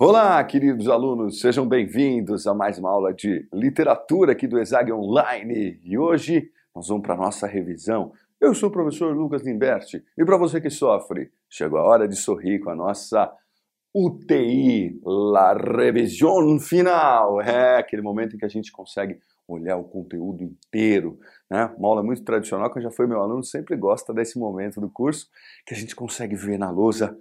Olá, queridos alunos, sejam bem-vindos a mais uma aula de literatura aqui do ESAG Online. E hoje nós vamos para a nossa revisão. Eu sou o professor Lucas Limberti e para você que sofre, chegou a hora de sorrir com a nossa UTI, la revisão final. É aquele momento em que a gente consegue olhar o conteúdo inteiro. Né? Uma aula muito tradicional, que já foi meu aluno, sempre gosta desse momento do curso, que a gente consegue ver na lousa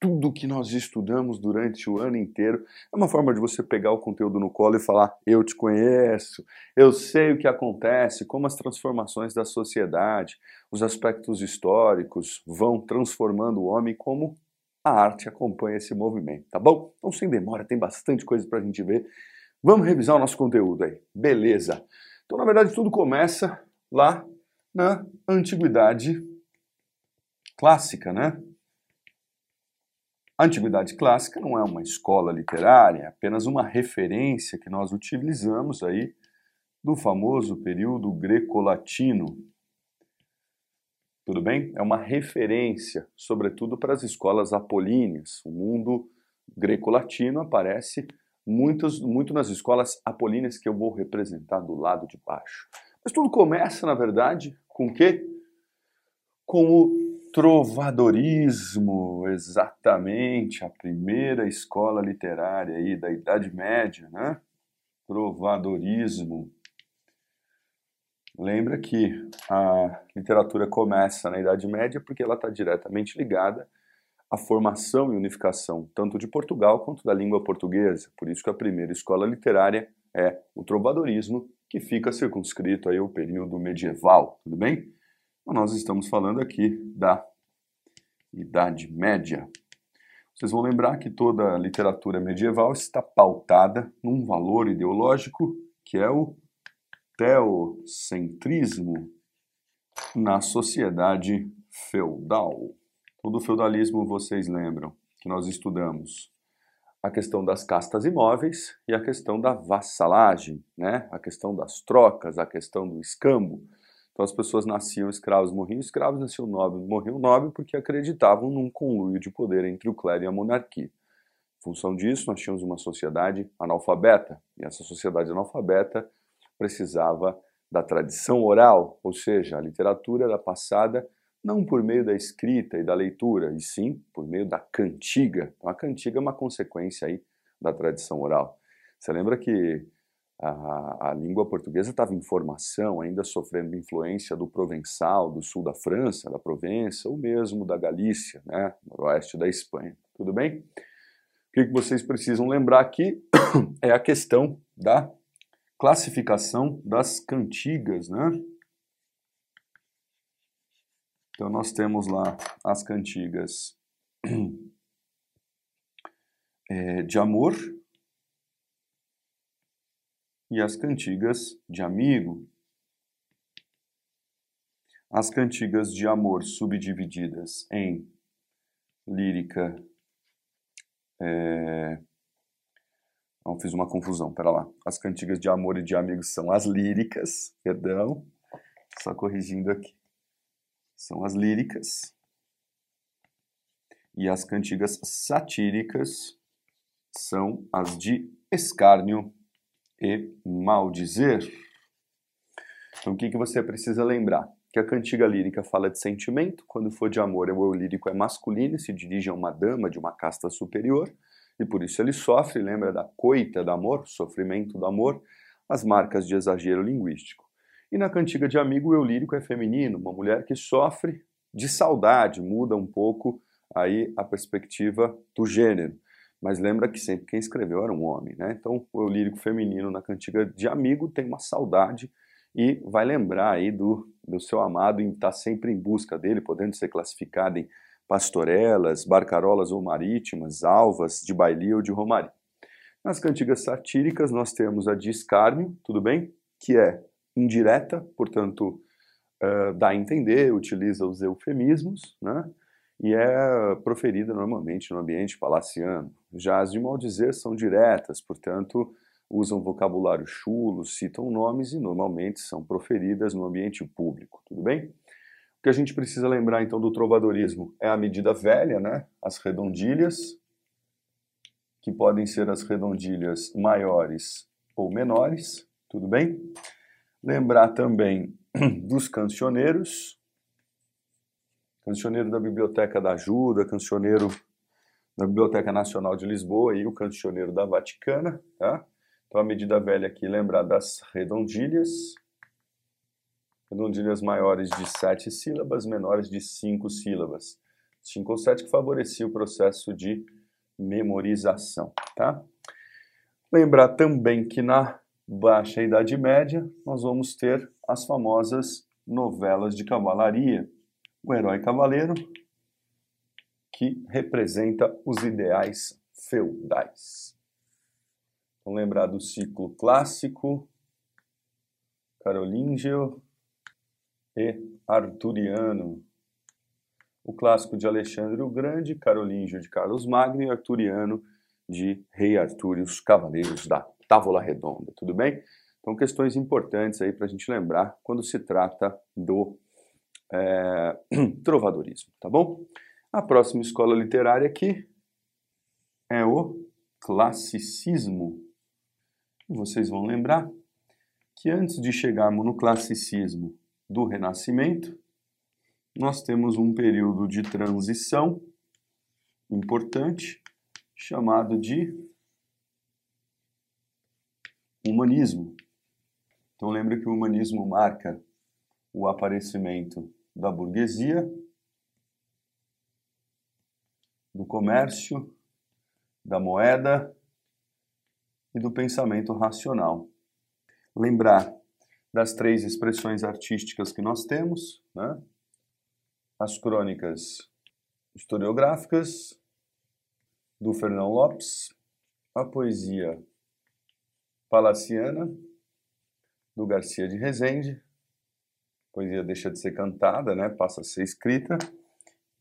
tudo que nós estudamos durante o ano inteiro. É uma forma de você pegar o conteúdo no colo e falar: eu te conheço, eu sei o que acontece, como as transformações da sociedade, os aspectos históricos vão transformando o homem, como a arte acompanha esse movimento, tá bom? Então, sem demora, tem bastante coisa para a gente ver. Vamos revisar o nosso conteúdo aí, beleza? Então, na verdade, tudo começa lá na antiguidade clássica, né? A Antiguidade Clássica não é uma escola literária, é apenas uma referência que nós utilizamos aí do famoso período greco-latino. Tudo bem? É uma referência, sobretudo para as escolas apolíneas. O mundo greco-latino aparece muitos, muito nas escolas apolíneas que eu vou representar do lado de baixo. Mas tudo começa, na verdade, com o quê? Com o trovadorismo, exatamente, a primeira escola literária aí da Idade Média, né? Trovadorismo. Lembra que a literatura começa na Idade Média porque ela está diretamente ligada à formação e unificação tanto de Portugal quanto da língua portuguesa. Por isso que a primeira escola literária é o trovadorismo, que fica circunscrito aí ao período medieval, tudo bem? Nós estamos falando aqui da Idade Média. Vocês vão lembrar que toda a literatura medieval está pautada num valor ideológico que é o teocentrismo na sociedade feudal. Todo feudalismo vocês lembram que nós estudamos a questão das castas imóveis e a questão da vassalagem, né? a questão das trocas, a questão do escambo. Então as pessoas nasciam escravos, morriam escravos, nasciam nobres, morriam nobres porque acreditavam num conluio de poder entre o clero e a monarquia. Em função disso, nós tínhamos uma sociedade analfabeta, e essa sociedade analfabeta precisava da tradição oral, ou seja, a literatura era passada não por meio da escrita e da leitura, e sim por meio da cantiga. Então a cantiga é uma consequência aí da tradição oral. Você lembra que a, a língua portuguesa estava em formação, ainda sofrendo influência do provençal, do sul da França, da Provença, ou mesmo da Galícia, né, noroeste da Espanha. Tudo bem? O que, que vocês precisam lembrar aqui é a questão da classificação das cantigas, né? Então nós temos lá as cantigas é, de amor, e as cantigas de amigo. As cantigas de amor subdivididas em lírica. É... Não, fiz uma confusão, pera lá. As cantigas de amor e de amigos são as líricas, perdão, só corrigindo aqui. São as líricas. E as cantigas satíricas são as de escárnio e maldizer. Então, o que, que você precisa lembrar? Que a cantiga lírica fala de sentimento, quando for de amor, o eu lírico é masculino se dirige a uma dama de uma casta superior, e por isso ele sofre, lembra da coita do amor, sofrimento do amor, as marcas de exagero linguístico. E na cantiga de amigo, o eu lírico é feminino, uma mulher que sofre de saudade, muda um pouco aí a perspectiva do gênero. Mas lembra que sempre quem escreveu era um homem, né? Então o lírico feminino na cantiga de amigo tem uma saudade e vai lembrar aí do, do seu amado em estar sempre em busca dele, podendo ser classificado em pastorelas, barcarolas ou marítimas, alvas de baili ou de romaria. Nas cantigas satíricas nós temos a de escárnio, tudo bem? Que é indireta, portanto, uh, dá a entender, utiliza os eufemismos, né? E é proferida normalmente no ambiente palaciano. Já as de maldizer são diretas, portanto, usam vocabulário chulo, citam nomes e normalmente são proferidas no ambiente público, tudo bem? O que a gente precisa lembrar então do trovadorismo é a medida velha, né? As redondilhas, que podem ser as redondilhas maiores ou menores, tudo bem? Lembrar também dos cancioneiros, cancioneiro da Biblioteca da Ajuda, cancioneiro da Biblioteca Nacional de Lisboa e o cancioneiro da Vaticana, tá? Então a medida velha aqui lembrar das redondilhas, redondilhas maiores de sete sílabas, menores de cinco sílabas. Cinco ou sete que favorecia o processo de memorização, tá? Lembrar também que na Baixa Idade Média nós vamos ter as famosas novelas de cavalaria. O herói cavaleiro, que representa os ideais feudais. Vamos lembrar do ciclo clássico, carolíngeo e arturiano. O clássico de Alexandre o Grande, carolíngeo de Carlos Magno e arturiano de Rei Artur e os Cavaleiros da Távola Redonda, tudo bem? Então, questões importantes aí para a gente lembrar quando se trata do é, trovadorismo, tá bom? A próxima escola literária aqui é o classicismo. Vocês vão lembrar que antes de chegarmos no classicismo do Renascimento, nós temos um período de transição importante chamado de humanismo. Então lembre que o humanismo marca o aparecimento da burguesia, do comércio, da moeda e do pensamento racional. Lembrar das três expressões artísticas que nós temos, né? as crônicas historiográficas do Fernão Lopes, a poesia palaciana do Garcia de Rezende, poesia deixa de ser cantada, né? passa a ser escrita,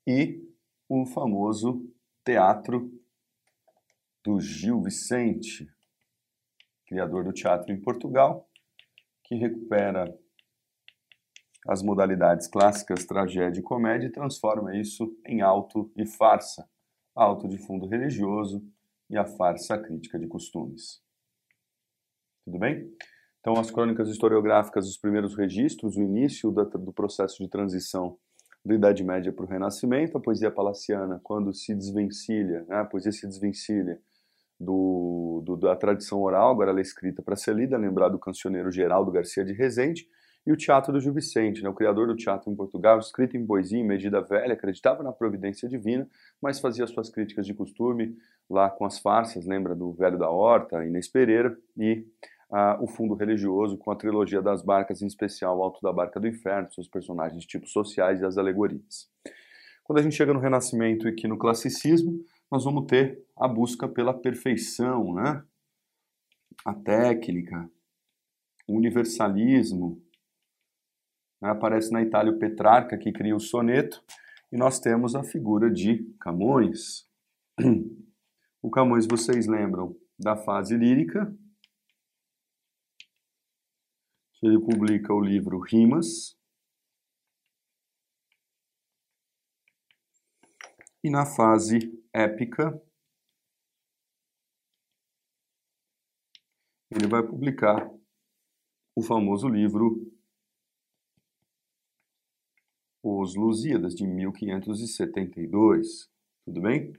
e o famoso teatro do Gil Vicente, criador do teatro em Portugal, que recupera as modalidades clássicas tragédia e comédia e transforma isso em alto e farsa, alto de fundo religioso e a farsa crítica de costumes. Tudo bem? Então, as crônicas historiográficas, os primeiros registros, o início do processo de transição da Idade Média para o Renascimento, a poesia palaciana, quando se desvencilha, né, a poesia se desvencilha do, do, da tradição oral, agora ela é escrita para ser lida, lembrar do cancioneiro Geraldo Garcia de Rezende, e o teatro do Gil Vicente, né, o criador do teatro em Portugal, escrito em poesia, em medida velha, acreditava na providência divina, mas fazia suas críticas de costume lá com as farsas, lembra do Velho da Horta, Inês Pereira, e ah, o fundo religioso com a trilogia das barcas, em especial o Alto da Barca do Inferno, seus personagens tipos sociais e as alegorias. Quando a gente chega no Renascimento e aqui no Classicismo, nós vamos ter a busca pela perfeição, né? a técnica, o universalismo. Né? Aparece na Itália o Petrarca, que cria o soneto, e nós temos a figura de Camões. O Camões, vocês lembram da fase lírica, ele publica o livro Rimas. E na fase épica, ele vai publicar o famoso livro Os Lusíadas, de 1572. Tudo bem?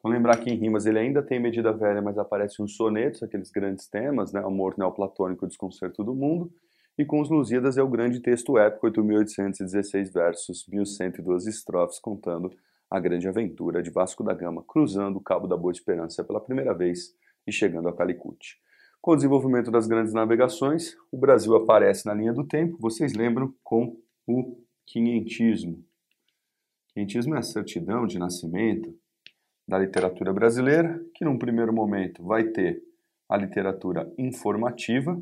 Então lembrar que em rimas ele ainda tem medida velha, mas aparece uns sonetos, aqueles grandes temas, né? Amor neoplatônico, desconcerto do mundo. E com os Lusíadas é o grande texto épico, 8.816 versos, 1.112 estrofes, contando a grande aventura de Vasco da Gama, cruzando o Cabo da Boa Esperança pela primeira vez e chegando a Calicut. Com o desenvolvimento das grandes navegações, o Brasil aparece na linha do tempo, vocês lembram, com o quinhentismo. Quinhentismo é a certidão de nascimento da literatura brasileira, que num primeiro momento vai ter a literatura informativa,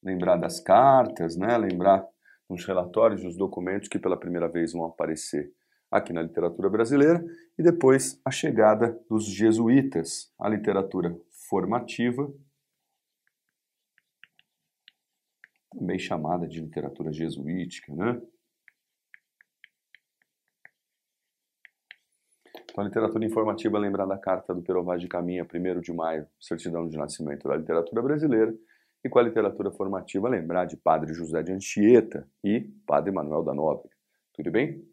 lembrar das cartas, né? lembrar dos relatórios dos documentos que pela primeira vez vão aparecer aqui na literatura brasileira, e depois a chegada dos jesuítas, a literatura formativa, também chamada de literatura jesuítica, né? Então, a literatura informativa lembra da carta do Perovaz de Caminha, 1 de maio, certidão de nascimento da literatura brasileira, e com a literatura formativa lembrar de Padre José de Anchieta e Padre Manuel da Nóbrega. Tudo bem?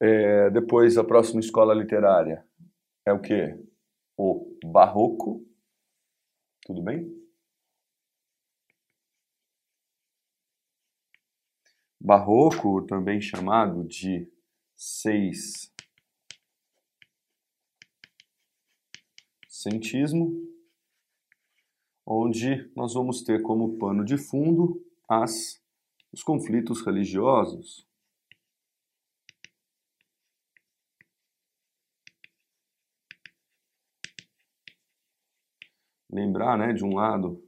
É, depois, a próxima escola literária é o que? O Barroco. Tudo bem? Barroco, também chamado de seis Centismo, onde nós vamos ter como pano de fundo as, os conflitos religiosos. Lembrar, né, de um lado,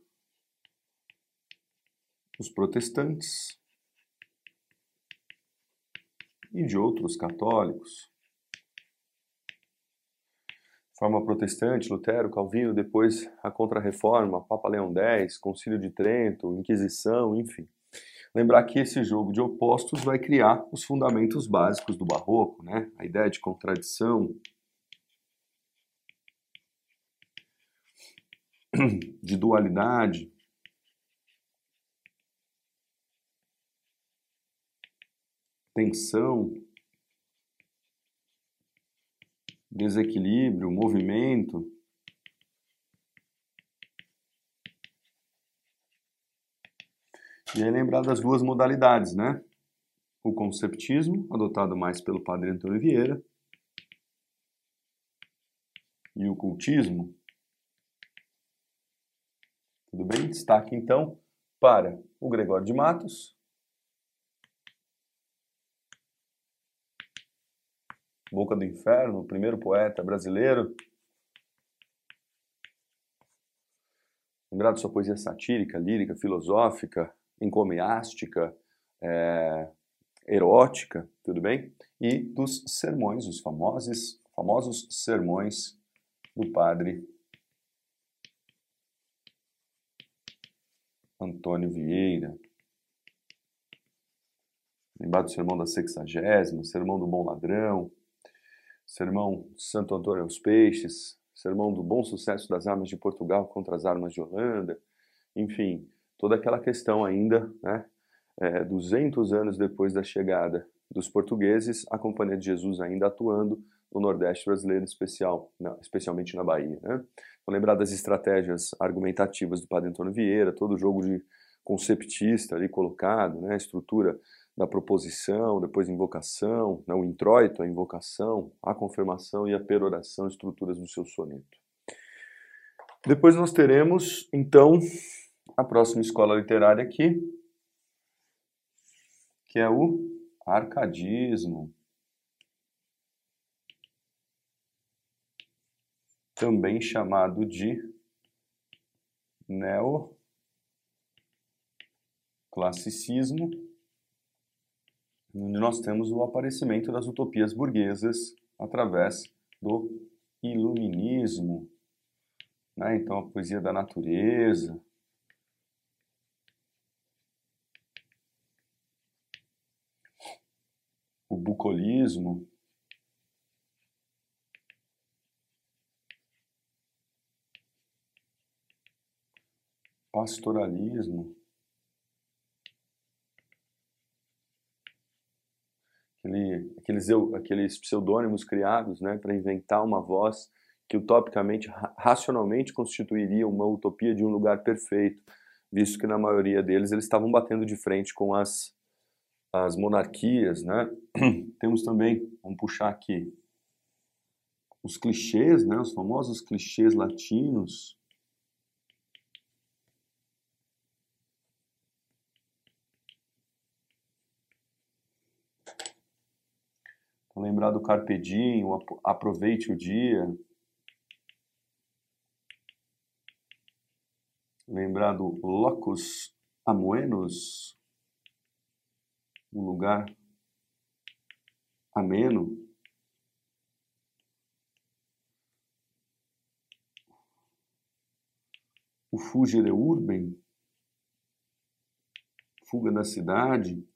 os protestantes e de outros católicos forma protestante, Lutero, Calvino, depois a Contra-Reforma, Papa Leão X, Concílio de Trento, Inquisição, enfim. Lembrar que esse jogo de opostos vai criar os fundamentos básicos do Barroco, né? A ideia de contradição, de dualidade, tensão, desequilíbrio, movimento. E aí lembrar das duas modalidades, né? O conceptismo, adotado mais pelo padre Antônio Vieira, e o cultismo. Tudo bem? Destaque então para o Gregório de Matos, Boca do Inferno, o primeiro poeta brasileiro. Lembrar de sua poesia satírica, lírica, filosófica, encomiástica, é, erótica, tudo bem? E dos sermões, os famosos, famosos sermões do padre Antônio Vieira. Lembrar do sermão da sexagésima, sermão do bom ladrão, sermão Santo Antônio aos Peixes, sermão do bom sucesso das armas de Portugal contra as armas de Holanda, enfim, toda aquela questão ainda, né, é, 200 anos depois da chegada dos portugueses, a Companhia de Jesus ainda atuando no Nordeste brasileiro, especial, não, especialmente na Bahia. Né? Vou lembrar das estratégias argumentativas do Padre Antônio Vieira, todo o jogo de conceptista ali colocado, né? estrutura da proposição, depois invocação, né, o introito, a invocação, a confirmação e a peroração, estruturas do seu soneto. Depois nós teremos, então, a próxima escola literária aqui, que é o arcadismo. Também chamado de neoclassicismo onde nós temos o aparecimento das utopias burguesas através do iluminismo, né? então a poesia da natureza, o bucolismo, pastoralismo, aquele, aqueles, aqueles pseudônimos criados né, para inventar uma voz que utopicamente, racionalmente constituiria uma utopia de um lugar perfeito, visto que na maioria deles eles estavam batendo de frente com as, as monarquias. Né? Temos também, vamos puxar aqui, os clichês, né, os famosos clichês latinos, lembrar do Carpe Diem, aproveite o dia. Lembrar do Locus Amoenos, um lugar ameno. O Fugere Urben, fuga da cidade.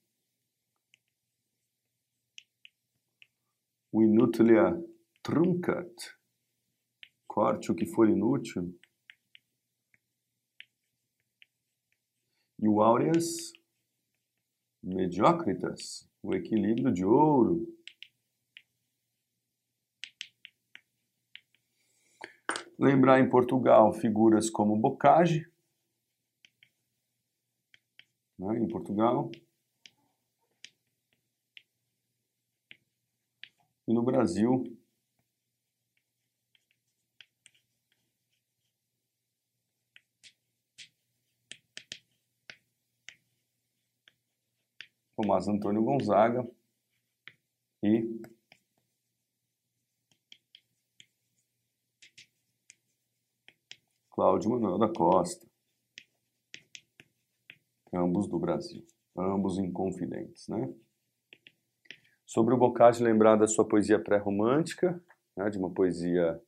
Inutilia truncat, corte o que for inútil. E o aureas mediocritas, o equilíbrio de ouro. Lembrar em Portugal figuras como Bocage, né, em Portugal. E no Brasil, Tomás Antônio Gonzaga e Cláudio Manuel da Costa, ambos do Brasil, ambos inconfidentes, né? Sobre o Boccaccio, lembrar da sua poesia pré-romântica, né, de uma poesia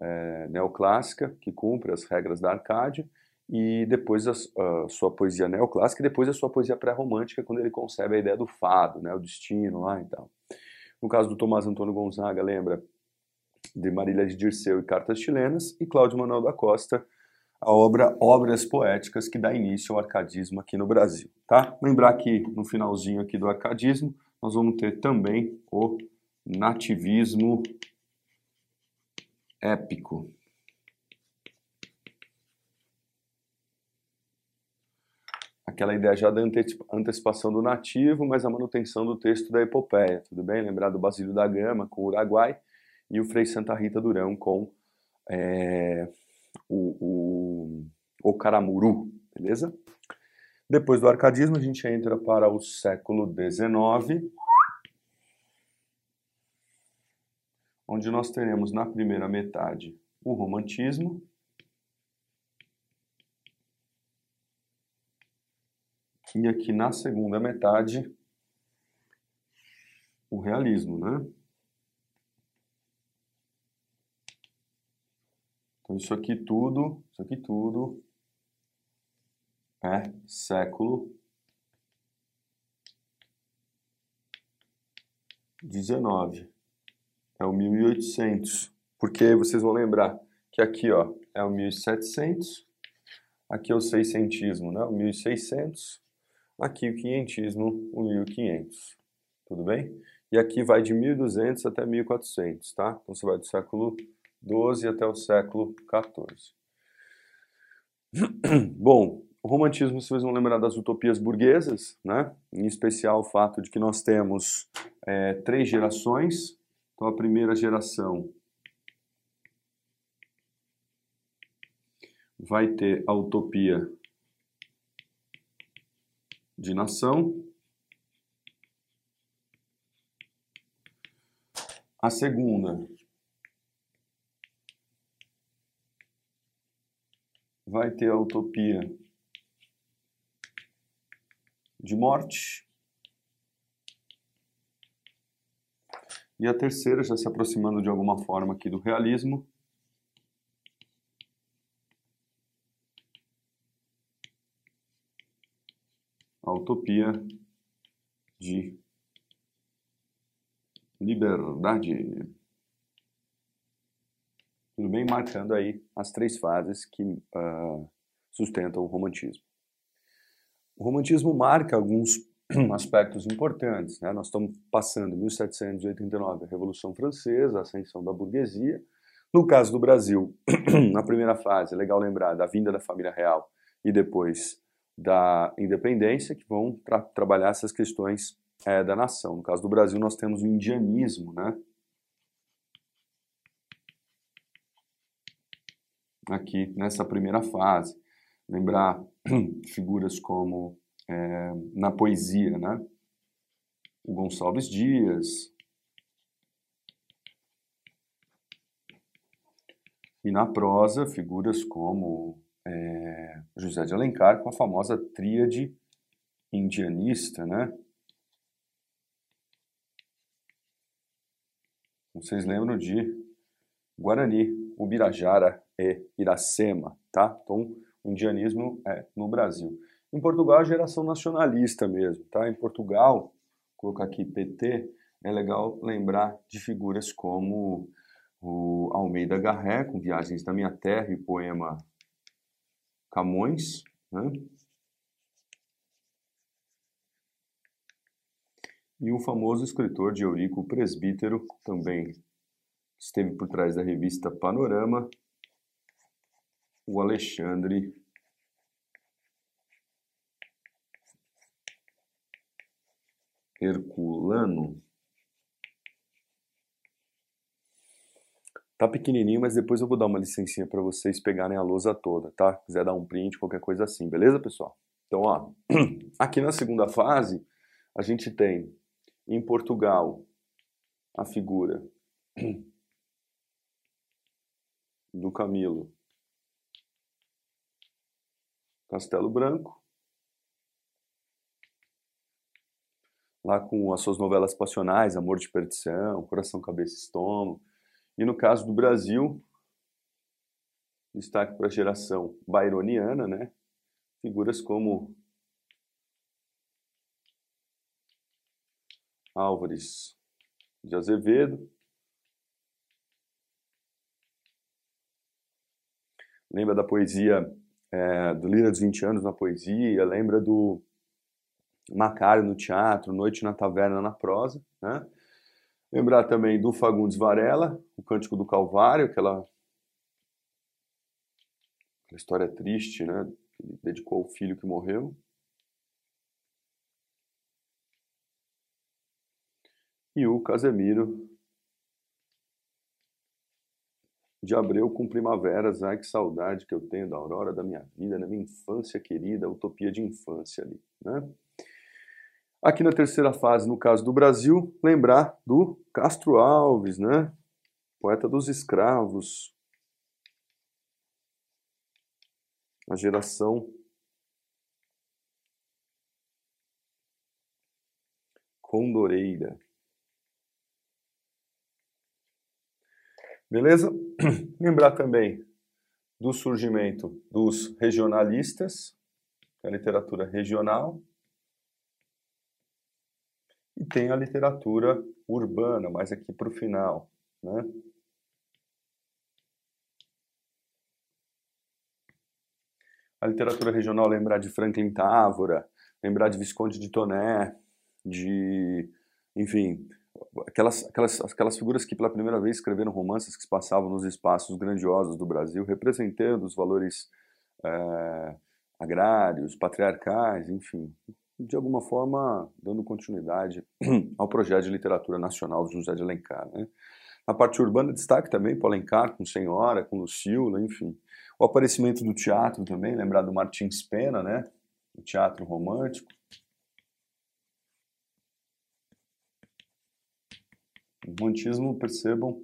é, neoclássica que cumpre as regras da Arcádia, e depois a, a sua poesia neoclássica e depois a sua poesia pré-romântica, quando ele concebe a ideia do fado, né, o destino lá e tal. No caso do Tomás Antônio Gonzaga, lembra de Marília de Dirceu e Cartas Chilenas, e Cláudio Manuel da Costa, a obra Obras Poéticas, que dá início ao arcadismo aqui no Brasil. Tá? Lembrar que no finalzinho aqui do arcadismo, nós vamos ter também o nativismo épico. Aquela ideia já da antecipação do nativo, mas a manutenção do texto da epopeia, tudo bem? Lembrar do Basílio da Gama com o Uruguai e o Frei Santa Rita Durão com é, o, o, o Caramuru, beleza? Depois do arcadismo, a gente entra para o século XIX, onde nós teremos na primeira metade o romantismo, e aqui na segunda metade o realismo, né? Então isso aqui tudo, isso aqui tudo é século XIX. É o 1800. Porque vocês vão lembrar que aqui ó, é o 1700, aqui é o seiscentismo, né? o 1600, aqui o quinhentismo, o 1500. Tudo bem? E aqui vai de 1200 até 1400, tá? Então você vai do século 12 até o século 14. Bom, o romantismo, vocês vão lembrar das utopias burguesas, né? em especial o fato de que nós temos é, três gerações. Então, a primeira geração vai ter a utopia de nação. A segunda vai ter a utopia de morte. E a terceira, já se aproximando de alguma forma aqui do realismo, a utopia de liberdade. Tudo bem? Marcando aí as três fases que uh, sustentam o romantismo. O romantismo marca alguns aspectos importantes. Né? Nós estamos passando 1789, a Revolução Francesa, a ascensão da burguesia. No caso do Brasil, na primeira fase, é legal lembrar da vinda da família real e depois da independência, que vão tra trabalhar essas questões é, da nação. No caso do Brasil, nós temos o indianismo, né? Aqui nessa primeira fase. Lembrar figuras como é, na poesia, né? O Gonçalves Dias. E na prosa, figuras como é, José de Alencar com a famosa tríade indianista, né? Vocês lembram de Guarani, Ubirajara e Iracema, tá? Então, indianismo é no Brasil. Em Portugal, a geração nacionalista mesmo, tá? Em Portugal, colocar aqui PT, é legal lembrar de figuras como o Almeida Garré, com Viagens da Minha Terra e o poema Camões. Né? E o famoso escritor de Eurico Presbítero, também esteve por trás da revista Panorama, o Alexandre Herculano. Tá pequenininho, mas depois eu vou dar uma licencinha para vocês pegarem a lousa toda, tá? Se quiser dar um print, qualquer coisa assim, beleza, pessoal? Então, ó, aqui na segunda fase, a gente tem em Portugal a figura do Camilo Castelo Branco, lá com as suas novelas passionais, Amor de Perdição, Coração, Cabeça e Estômago. E no caso do Brasil, destaque para a geração byroniana, né? Figuras como Álvares de Azevedo. Lembra da poesia é, do Lira dos 20 anos na poesia, lembra do Macário no teatro, Noite na Taverna na prosa, né? Lembrar também do Fagundes Varela, o Cântico do Calvário, aquela, aquela história triste, né? Ele dedicou ao filho que morreu. E o Casemiro de Abreu com Primaveras, ai que saudade que eu tenho da aurora da minha vida, na minha infância querida, utopia de infância ali, né? Aqui na terceira fase, no caso do Brasil, lembrar do Castro Alves, né? Poeta dos escravos. A geração condoreira. Beleza? Lembrar também do surgimento dos regionalistas, é a literatura regional, e tem a literatura urbana, mais aqui para o final. Né? A literatura regional lembrar de Franklin Távora, lembrar de Visconde de Toné, de, enfim, aquelas, aquelas, aquelas figuras que pela primeira vez escreveram romances que se passavam nos espaços grandiosos do Brasil, representando os valores é, agrários, patriarcais, enfim, de alguma forma dando continuidade ao projeto de literatura nacional do José de Alencar. Né? Na parte urbana, destaque também para Alencar, com Senhora, com Lucila, enfim. O aparecimento do teatro também, lembrar do Martins Pena, né? o teatro romântico. O romantismo, percebam,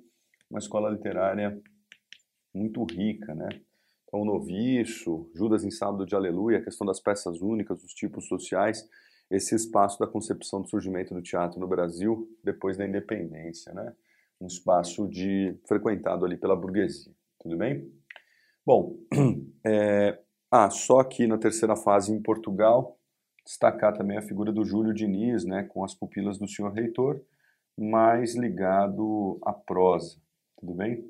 uma escola literária muito rica, né? Então, o Noviço, Judas em Sábado de Aleluia, a questão das peças únicas, dos tipos sociais, esse espaço da concepção do surgimento do teatro no Brasil depois da independência, né? Um espaço de frequentado ali pela burguesia, tudo bem? Bom, é, ah, só aqui na terceira fase em Portugal, destacar também a figura do Júlio Diniz, né, com as pupilas do senhor reitor, mais ligado à prosa, tudo bem?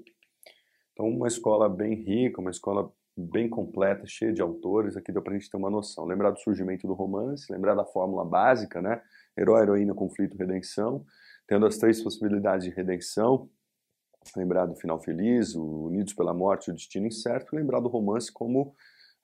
Então, uma escola bem rica, uma escola bem completa, cheia de autores, aqui deu para a gente ter uma noção. Lembrar do surgimento do romance, lembrar da fórmula básica, né? Herói, heroína, conflito, redenção, tendo as três possibilidades de redenção, lembrar do final feliz, o Unidos pela Morte, o Destino Incerto, lembrar do romance como,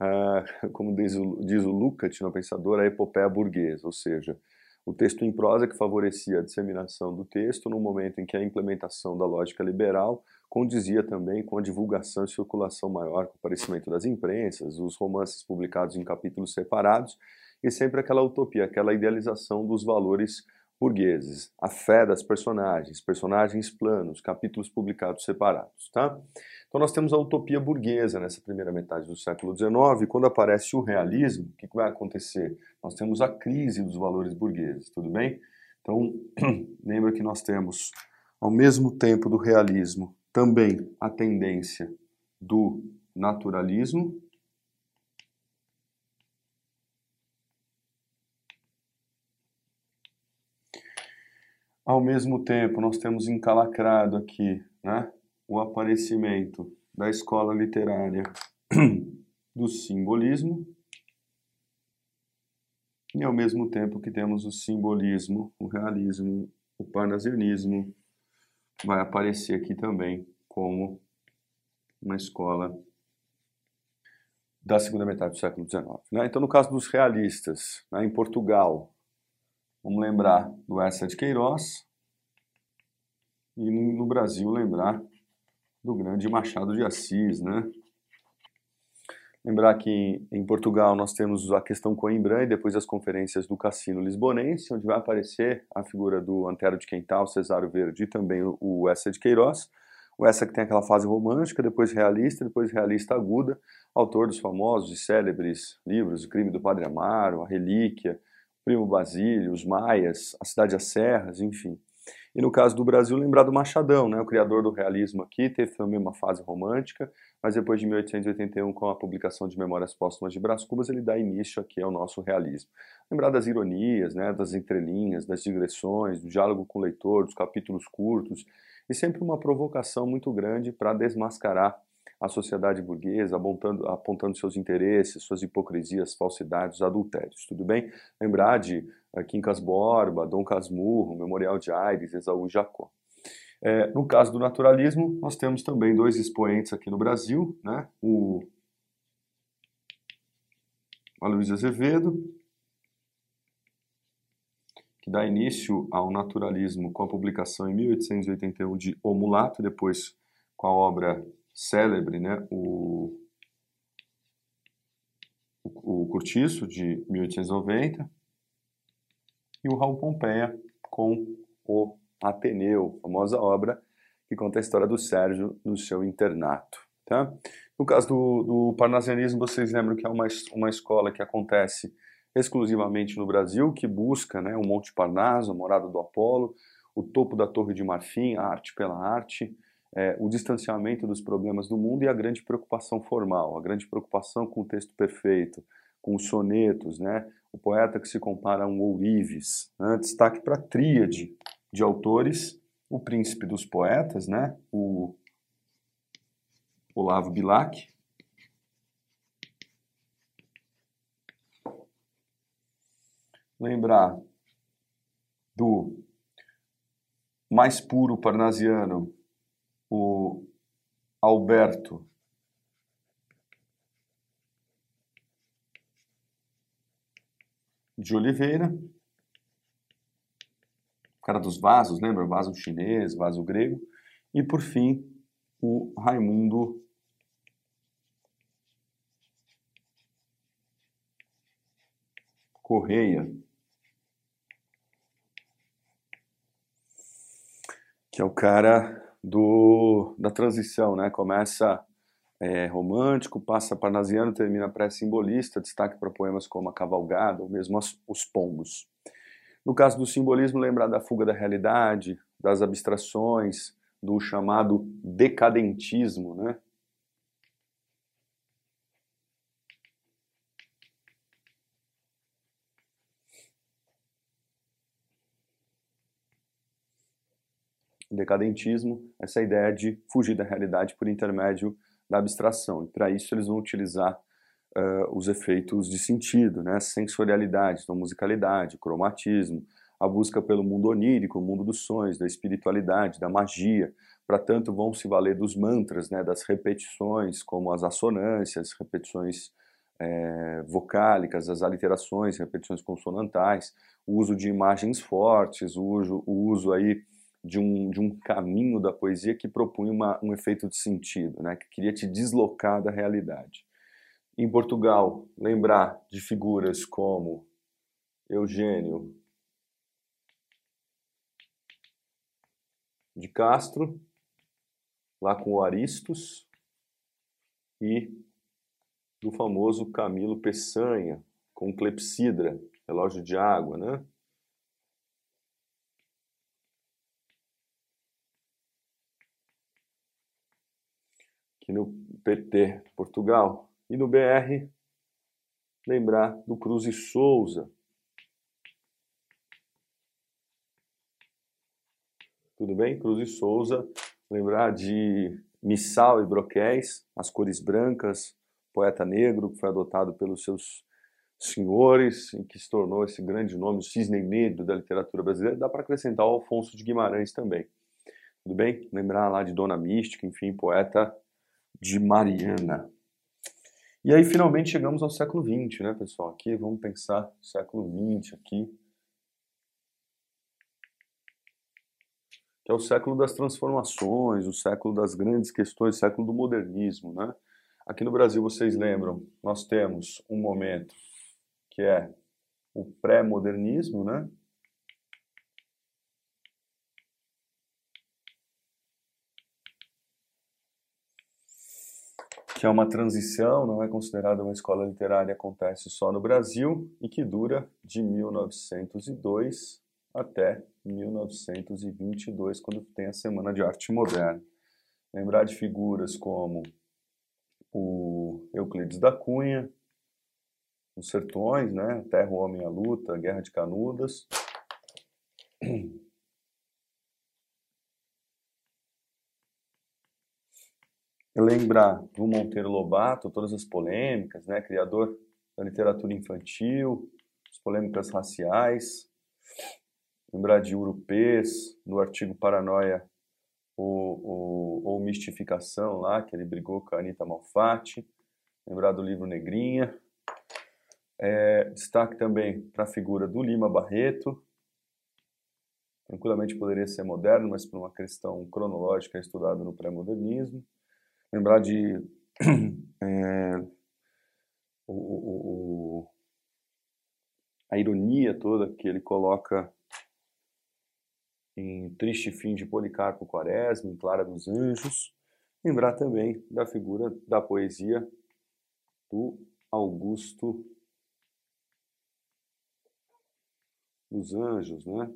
uh, como diz o, diz o Lukács, no Pensador, a epopeia burguesa, ou seja, o texto em prosa que favorecia a disseminação do texto no momento em que a implementação da lógica liberal condizia também com a divulgação e circulação maior, com o aparecimento das imprensas, os romances publicados em capítulos separados e sempre aquela utopia, aquela idealização dos valores burgueses, a fé das personagens, personagens planos, capítulos publicados separados, tá? Então nós temos a utopia burguesa nessa primeira metade do século XIX, e quando aparece o realismo, o que vai acontecer? Nós temos a crise dos valores burgueses, tudo bem? Então, lembra que nós temos, ao mesmo tempo do realismo, também a tendência do naturalismo, Ao mesmo tempo, nós temos encalacrado aqui né, o aparecimento da escola literária do simbolismo e ao mesmo tempo que temos o simbolismo, o realismo, o parnasianismo, vai aparecer aqui também como uma escola da segunda metade do século XIX. Né? Então, no caso dos realistas, né, em Portugal, vamos lembrar do Essa de Queiroz, e no Brasil lembrar do grande Machado de Assis, né? Lembrar que em Portugal nós temos a questão Coimbra e depois as conferências do Cassino Lisbonense, onde vai aparecer a figura do Antero de Quental, Cesário Verde e também o Essa de Queiroz. O Essa que tem aquela fase romântica, depois realista, depois realista aguda, autor dos famosos e célebres livros O Crime do Padre Amaro, A Relíquia, Primo Basílio, Os Maias, A Cidade às Serras, enfim. E no caso do Brasil, lembrar do Machadão, né, o criador do realismo aqui, teve também uma fase romântica, mas depois de 1881, com a publicação de Memórias Póstumas de Brás Cubas, ele dá início aqui ao nosso realismo. Lembrar das ironias, né, das entrelinhas, das digressões, do diálogo com o leitor, dos capítulos curtos, e sempre uma provocação muito grande para desmascarar a sociedade burguesa, apontando, apontando seus interesses, suas hipocrisias, falsidades, adultérios. Tudo bem? Lembrar de Quincas Borba, Dom Casmurro, Memorial de Aires, Esaú Jacó. É, no caso do naturalismo, nós temos também dois expoentes aqui no Brasil, né? o Aloysio Azevedo, que dá início ao naturalismo com a publicação em 1881 de O Mulato, depois com a obra célebre, né, o, o, o Curtiço, de 1890, e o Raul Pompeia com o Ateneu, famosa obra que conta a história do Sérgio no seu internato. Tá? No caso do, do parnasianismo, vocês lembram que é uma, uma escola que acontece exclusivamente no Brasil, que busca né, o Monte Parnaso, a morada do Apolo, o topo da Torre de Marfim, a arte pela arte, é, o distanciamento dos problemas do mundo e a grande preocupação formal, a grande preocupação com o texto perfeito, com os sonetos, né? O poeta que se compara a um ourives. Né? Destaque para a tríade de autores, o príncipe dos poetas, né? o Olavo Bilac, lembrar do mais puro parnasiano, o Alberto de Oliveira, o cara dos vasos, lembra? Vaso chinês, vaso grego. E por fim, o Raimundo Correia, que é o cara do, da transição, né? Começa é, romântico, passa parnasiano, termina pré-simbolista, destaque para poemas como A Cavalgada ou mesmo Os Pombos. No caso do simbolismo, lembrar da fuga da realidade, das abstrações, do chamado decadentismo, né? decadentismo, essa ideia de fugir da realidade por intermédio da abstração. E para isso eles vão utilizar uh, os efeitos de sentido, né? sensorialidade, então musicalidade, cromatismo, a busca pelo mundo onírico, o mundo dos sonhos, da espiritualidade, da magia. Para tanto, vão se valer dos mantras, né? das repetições, como as assonâncias, repetições é, vocálicas, as aliterações, repetições consonantais, o uso de imagens fortes, o uso, o uso aí de um, de um caminho da poesia que propunha uma, um efeito de sentido, né, que queria te deslocar da realidade. Em Portugal, lembrar de figuras como Eugênio de Castro, lá com o Aristos, e do famoso Camilo Peçanha, com Clepsidra, relógio de água, né? No PT Portugal. E no BR, lembrar do Cruz e Souza. Tudo bem? Cruz e Souza, lembrar de Missal e Broquéis, As Cores Brancas, poeta negro que foi adotado pelos seus senhores e que se tornou esse grande nome, cisne negro da literatura brasileira. Dá para acrescentar o Alfonso de Guimarães também. Tudo bem? Lembrar lá de Dona Mística, enfim, poeta de Mariana. E aí finalmente chegamos ao século XX, né, pessoal? Aqui vamos pensar século XX aqui. Que é o século das transformações, o século das grandes questões, o século do modernismo, né? Aqui no Brasil, vocês lembram, nós temos um momento que é o pré-modernismo, né? Que é uma transição, não é considerada uma escola literária, acontece só no Brasil e que dura de 1902 até 1922, quando tem a Semana de Arte Moderna. Lembrar de figuras como o Euclides da Cunha, os Sertões, né? Terra, o Homem, a Luta, Guerra de Canudas. Lembrar do Monteiro Lobato, todas as polêmicas, né? Criador da literatura infantil, as polêmicas raciais. Lembrar de Urupês, no artigo Paranoia ou, ou, Mistificação lá, que ele brigou com a Anitta Malfatti. Lembrar do livro Negrinha. É, destaque também para a figura do Lima Barreto. Tranquilamente poderia ser moderno, mas por uma questão cronológica estudado no pré-modernismo. Lembrar de é, o, o, o, a ironia toda que ele coloca em Triste Fim de Policarpo Quaresma, em Clara dos Anjos. Lembrar também da figura da poesia do Augusto dos Anjos, né?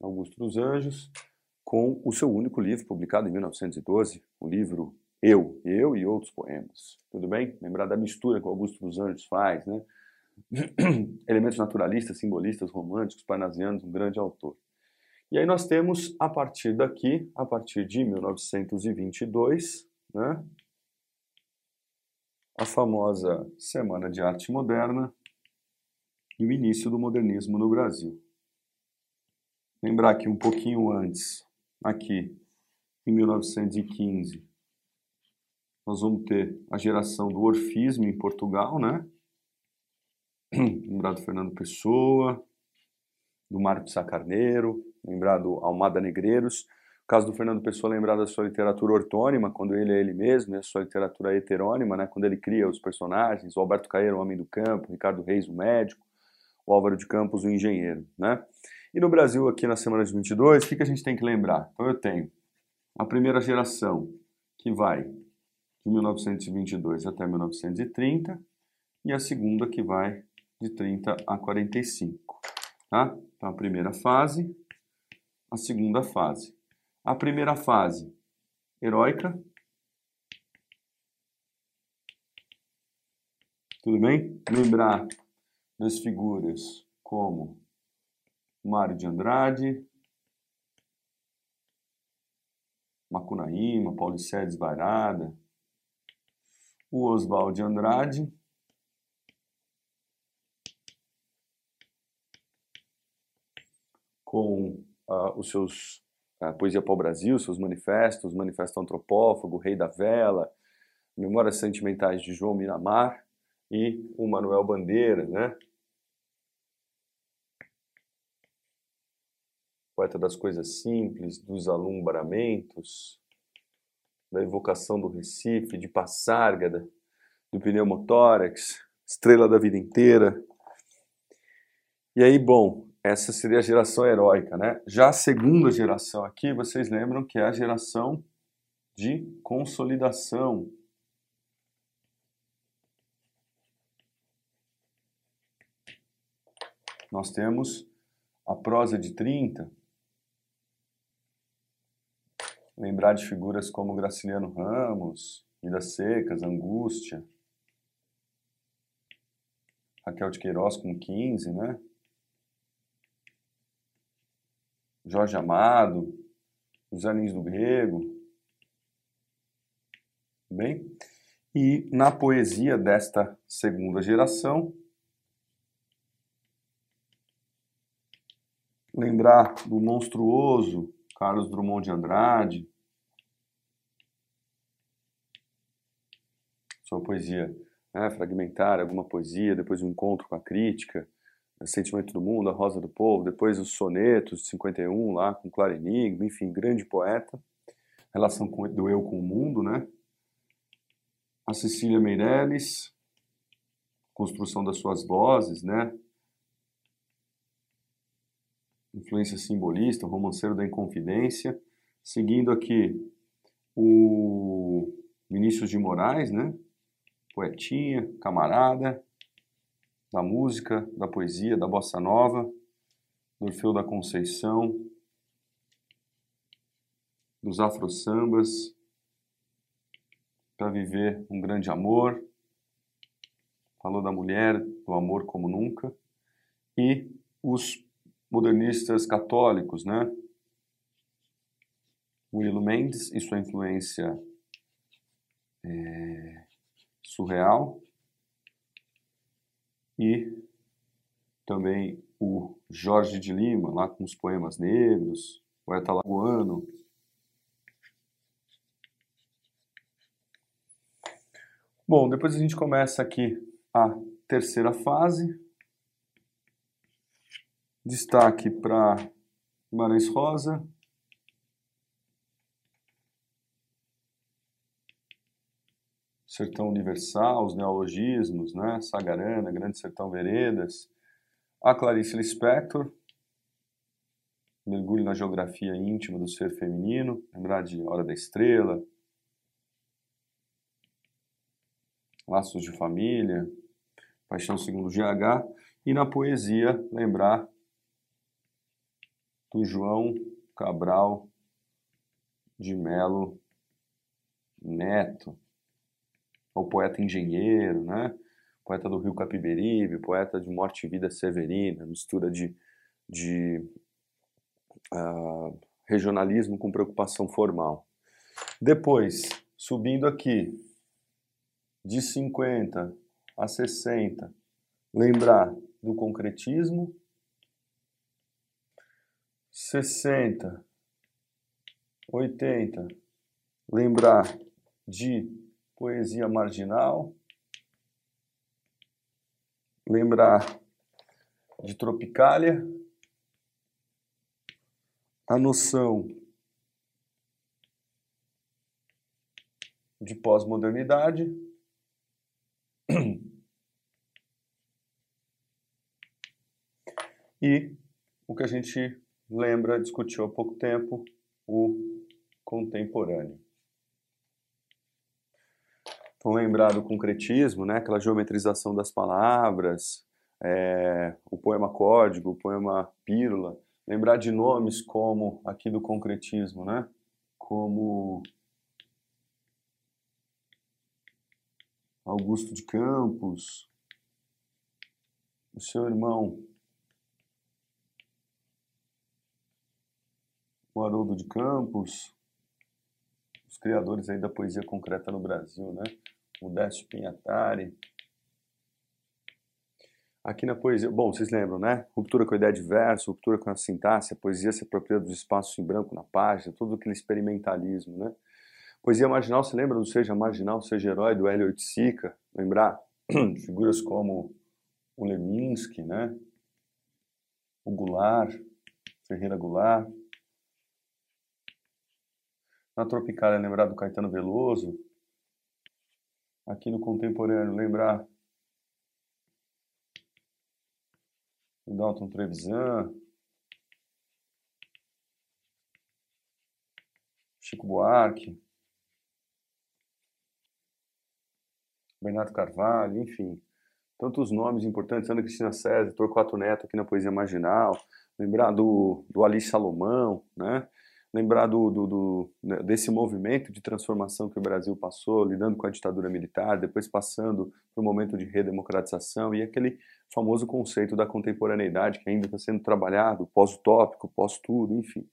Augusto dos Anjos, com o seu único livro, publicado em 1912, o livro Eu, Eu e Outros Poemas. Tudo bem? Lembrar da mistura que o Augusto dos Anjos faz, né? elementos naturalistas, simbolistas, românticos, parnasianos, um grande autor. E aí nós temos, a partir daqui, a partir de 1922, né, a famosa Semana de Arte Moderna e o início do modernismo no Brasil. Lembrar que um pouquinho antes, aqui, em 1915, nós vamos ter a geração do orfismo em Portugal, né? lembrar do Fernando Pessoa, do de Sacarneiro, lembrar do Almada Negreiros. No caso do Fernando Pessoa, lembrar da sua literatura ortônima, quando ele é ele mesmo, e a sua literatura heterônima, né, quando ele cria os personagens, o Alberto Caeiro, o Homem do Campo, o Ricardo Reis, o médico, o Álvaro de Campos, o engenheiro. Né? E no Brasil, aqui na semana de 22, o que, que a gente tem que lembrar? Então eu tenho a primeira geração, que vai de 1922 até 1930, e a segunda que vai de 30 a 45. Tá? Então, a primeira fase, a segunda fase. A primeira fase, heróica. Tudo bem? Lembrar das figuras como Mário de Andrade, Macunaíma, Paulicedes Varada, o Oswald de Andrade, com uh, os seus a Poesia para o Brasil, seus manifestos, Manifesto Antropófago, Rei da Vela, Memórias Sentimentais de João Miramar e o Manuel Bandeira, né? Poeta das coisas simples, dos alumbramentos, da evocação do Recife, de Passárgada, do pneumotórax, Estrela da Vida Inteira. E aí, bom, essa seria a geração heróica, né? Já a segunda geração aqui, vocês lembram que é a geração de consolidação. Nós temos a prosa de 30, lembrar de figuras como Graciliano Ramos, Vidas Secas, Angústia, Raquel de Queiroz com 15, né? Jorge Amado, os jardins do grego. Bem? E na poesia desta segunda geração, lembrar do monstruoso Carlos Drummond de Andrade, sua poesia né, alguma poesia, depois o um encontro com a crítica, o Sentimento do Mundo, A Rosa do Povo, depois os sonetos de 51 lá com Claro Enigma, enfim, grande poeta, relação com, do eu com o mundo, né? A Cecília Meirelles, construção das suas vozes, né? Influência simbolista, o romanceiro da Inconfidência. Seguindo aqui o Vinícius de Moraes, né? poetinha, camarada, da música, da poesia, da bossa nova, do Orfeu da Conceição, dos afro-sambas, para viver um grande amor, falou da mulher, do amor como nunca, e os modernistas católicos, né? Murilo Mendes e sua influência é, surreal e também o Jorge de Lima, lá com os poemas negros, poeta lagoano. Bom, depois a gente começa aqui a terceira fase. Destaque para Guimarães Rosa, Sertão Universal, os neologismos, né? Sagarana, Grande Sertão Veredas. A Clarice Lispector, mergulho na geografia íntima do ser feminino, lembrar de Hora da Estrela, Laços de Família, Paixão segundo GH, e na poesia lembrar do João Cabral de Melo Neto o poeta engenheiro, né? poeta do Rio Capiberibe, poeta de Morte e Vida Severina, mistura de, de uh, regionalismo com preocupação formal. Depois, subindo aqui, de 50 a 60, lembrar do concretismo, 60, 80, lembrar de poesia marginal, lembrar de Tropicália, a noção de pós-modernidade, e o que a gente lembra, discutiu há pouco tempo, o contemporâneo. Então, lembrar do concretismo, né? aquela geometrização das palavras, é, o poema código, o poema pílula. Lembrar de nomes como, aqui do concretismo, né? como Augusto de Campos, o seu irmão o Haroldo de Campos, os criadores aí da poesia concreta no Brasil, né? O Décio Pinhatari. Aqui na poesia, bom, vocês lembram, né? Ruptura com a ideia de verso, ruptura com a sintaxe, a poesia se apropria dos espaços em branco na página, todo aquele experimentalismo, né? Poesia marginal, você lembra do Seja Marginal, Seja Herói, do Hélio Oiticica? Lembrar figuras como o Leminski, né? O Goulart, Ferreira Goulart, na Tropicália, lembrar do Caetano Veloso. Aqui no contemporâneo, lembrar do Dalton Trevisan. Chico Buarque. Bernardo Carvalho, enfim. Tantos nomes importantes, Ana Cristina César, Torquato Neto aqui na Poesia Marginal, lembrar do, do Ali Salomão, né? Lembrar do, do, do, né, desse movimento de transformação que o Brasil passou, lidando com a ditadura militar, depois passando para o momento de redemocratização e aquele famoso conceito da contemporaneidade que ainda está sendo trabalhado, pós-utópico, pós-tudo, enfim.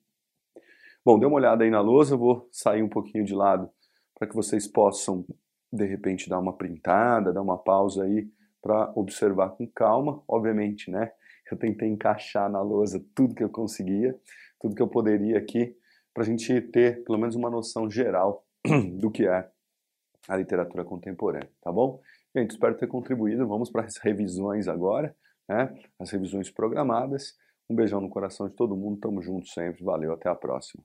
Bom, dê uma olhada aí na lousa, eu vou sair um pouquinho de lado para que vocês possam, de repente, dar uma printada, dar uma pausa aí para observar com calma. Obviamente, né? Eu tentei encaixar na lousa tudo que eu conseguia, tudo que eu poderia aqui, para a gente ter pelo menos uma noção geral do que é a literatura contemporânea, tá bom? Gente, espero ter contribuído. Vamos para as revisões agora, né? As revisões programadas. Um beijão no coração de todo mundo. Tamo junto sempre. Valeu, até a próxima.